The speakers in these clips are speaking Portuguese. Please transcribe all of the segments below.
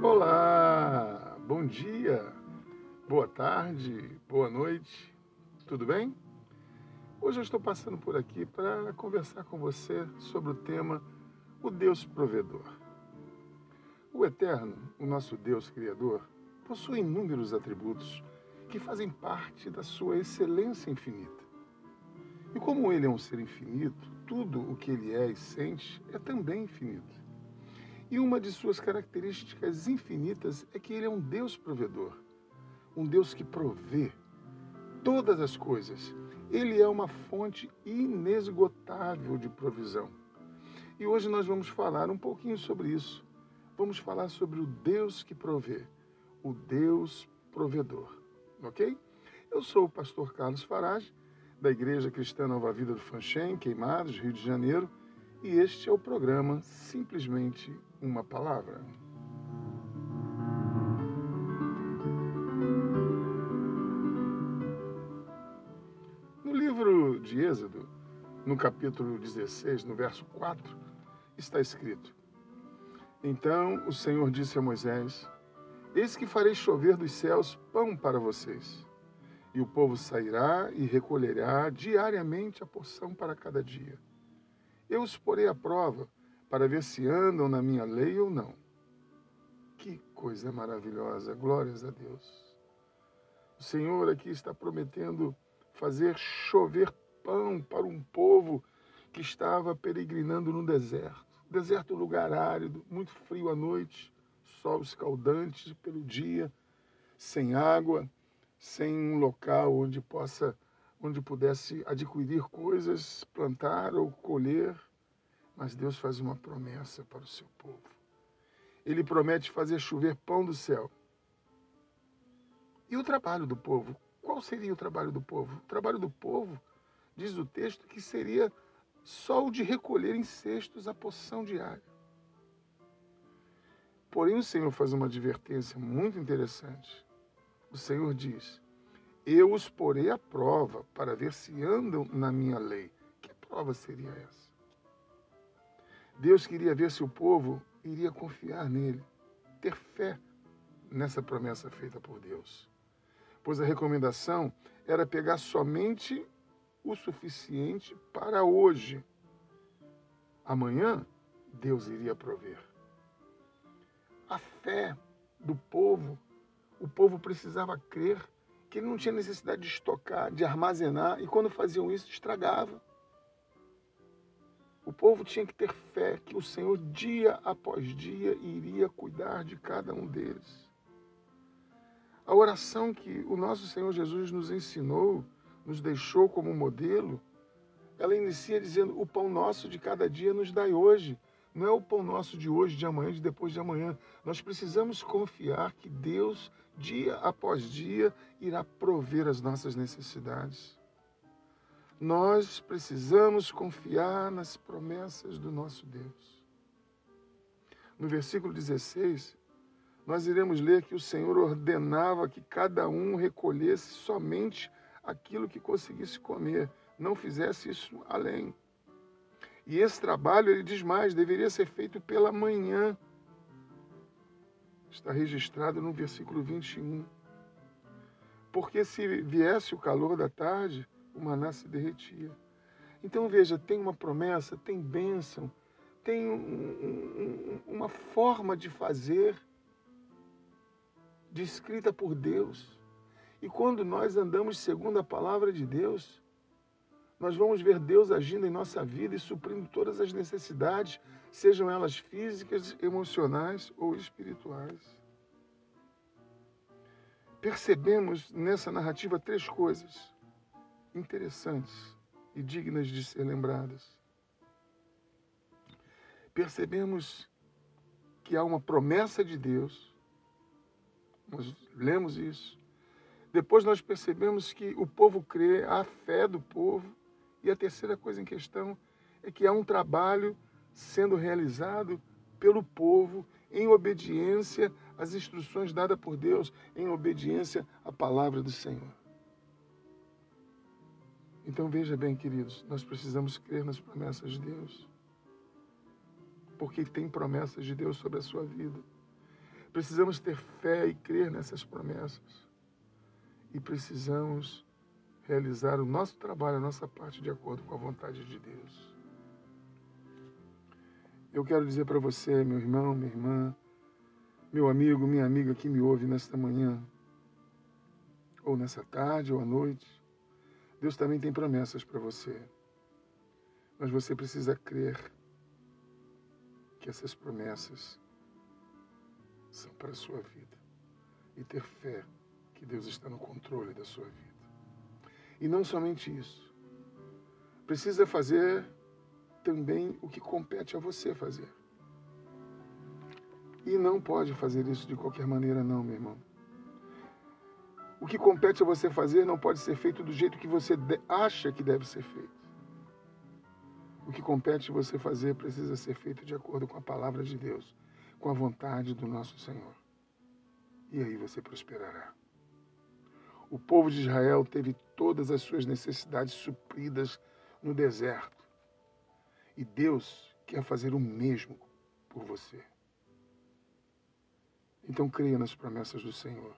Olá, bom dia, boa tarde, boa noite, tudo bem? Hoje eu estou passando por aqui para conversar com você sobre o tema O Deus Provedor. O Eterno, o nosso Deus Criador, possui inúmeros atributos que fazem parte da sua excelência infinita. E como ele é um ser infinito, tudo o que ele é e sente é também infinito. E uma de suas características infinitas é que ele é um Deus provedor, um Deus que provê todas as coisas. Ele é uma fonte inesgotável de provisão. E hoje nós vamos falar um pouquinho sobre isso. Vamos falar sobre o Deus que provê, o Deus provedor, ok? Eu sou o pastor Carlos Farage, da Igreja Cristã Nova Vida do Fanchen, Queimados, Rio de Janeiro, e este é o programa Simplesmente uma Palavra. No livro de Êxodo, no capítulo 16, no verso 4, está escrito: Então o Senhor disse a Moisés: Eis que farei chover dos céus pão para vocês. E o povo sairá e recolherá diariamente a porção para cada dia eu os porei à prova para ver se andam na minha lei ou não. Que coisa maravilhosa, glórias a Deus. O Senhor aqui está prometendo fazer chover pão para um povo que estava peregrinando no deserto. Deserto, lugar árido, muito frio à noite, sol escaldante pelo dia, sem água, sem um local onde possa onde pudesse adquirir coisas, plantar ou colher. Mas Deus faz uma promessa para o seu povo. Ele promete fazer chover pão do céu. E o trabalho do povo? Qual seria o trabalho do povo? O trabalho do povo, diz o texto, que seria só o de recolher em cestos a poção diária. Porém, o Senhor faz uma advertência muito interessante. O Senhor diz: eu os porei à prova para ver se andam na minha lei. Que prova seria essa? Deus queria ver se o povo iria confiar nele, ter fé nessa promessa feita por Deus. Pois a recomendação era pegar somente o suficiente para hoje. Amanhã, Deus iria prover. A fé do povo, o povo precisava crer que ele não tinha necessidade de estocar, de armazenar, e quando faziam isso, estragava. O povo tinha que ter fé que o Senhor, dia após dia, iria cuidar de cada um deles. A oração que o nosso Senhor Jesus nos ensinou, nos deixou como modelo, ela inicia dizendo: O pão nosso de cada dia nos dai hoje. Não é o pão nosso de hoje, de amanhã, de depois de amanhã. Nós precisamos confiar que Deus, dia após dia, irá prover as nossas necessidades. Nós precisamos confiar nas promessas do nosso Deus. No versículo 16, nós iremos ler que o Senhor ordenava que cada um recolhesse somente aquilo que conseguisse comer, não fizesse isso além. E esse trabalho, ele diz mais, deveria ser feito pela manhã. Está registrado no versículo 21. Porque se viesse o calor da tarde, o maná se derretia. Então veja, tem uma promessa, tem bênção, tem um, um, uma forma de fazer descrita por Deus. E quando nós andamos segundo a palavra de Deus, nós vamos ver Deus agindo em nossa vida e suprindo todas as necessidades, sejam elas físicas, emocionais ou espirituais. Percebemos nessa narrativa três coisas interessantes e dignas de ser lembradas. Percebemos que há uma promessa de Deus, nós lemos isso. Depois nós percebemos que o povo crê, a fé do povo, e a terceira coisa em questão é que há um trabalho sendo realizado pelo povo em obediência às instruções dadas por Deus, em obediência à palavra do Senhor. Então veja bem, queridos, nós precisamos crer nas promessas de Deus. Porque tem promessas de Deus sobre a sua vida. Precisamos ter fé e crer nessas promessas. E precisamos realizar o nosso trabalho, a nossa parte, de acordo com a vontade de Deus. Eu quero dizer para você, meu irmão, minha irmã, meu amigo, minha amiga que me ouve nesta manhã, ou nessa tarde, ou à noite, Deus também tem promessas para você. Mas você precisa crer que essas promessas são para a sua vida e ter fé que Deus está no controle da sua vida. E não somente isso. Precisa fazer também o que compete a você fazer. E não pode fazer isso de qualquer maneira, não, meu irmão. O que compete a você fazer não pode ser feito do jeito que você acha que deve ser feito. O que compete você fazer precisa ser feito de acordo com a palavra de Deus, com a vontade do nosso Senhor. E aí você prosperará. O povo de Israel teve todas as suas necessidades supridas no deserto. E Deus quer fazer o mesmo por você. Então creia nas promessas do Senhor.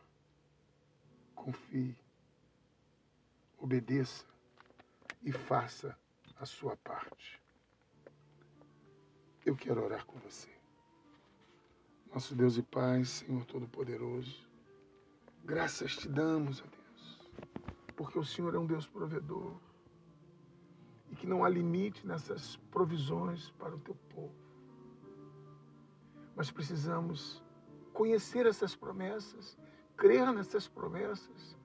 Confie, obedeça e faça a sua parte. Eu quero orar com você. Nosso Deus e Pai, Senhor Todo-Poderoso, graças te damos, ó Deus porque o Senhor é um Deus provedor e que não há limite nessas provisões para o teu povo. Mas precisamos conhecer essas promessas, crer nessas promessas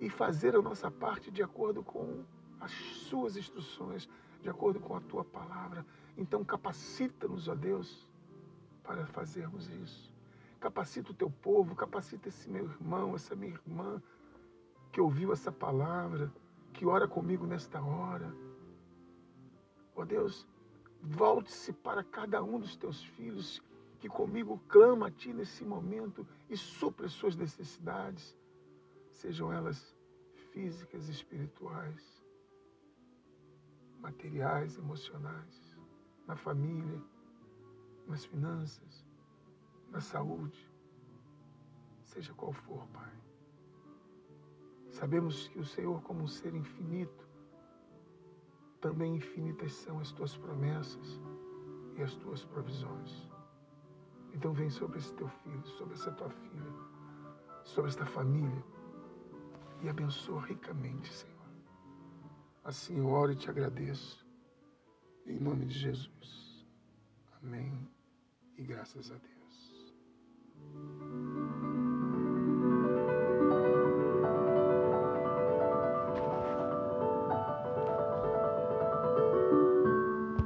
e fazer a nossa parte de acordo com as suas instruções, de acordo com a tua palavra. Então capacita-nos, ó Deus, para fazermos isso. Capacita o teu povo, capacita esse meu irmão, essa minha irmã, que ouviu essa palavra, que ora comigo nesta hora. Ó oh Deus, volte-se para cada um dos teus filhos que comigo clama a Ti nesse momento e supre as suas necessidades, sejam elas físicas, espirituais, materiais, emocionais, na família, nas finanças, na saúde, seja qual for, Pai. Sabemos que o Senhor, como um ser infinito, também infinitas são as tuas promessas e as tuas provisões. Então vem sobre esse teu filho, sobre essa tua filha, sobre esta família e abençoa ricamente, Senhor. Assim eu oro e te agradeço. Em nome de Jesus. Amém. E graças a Deus.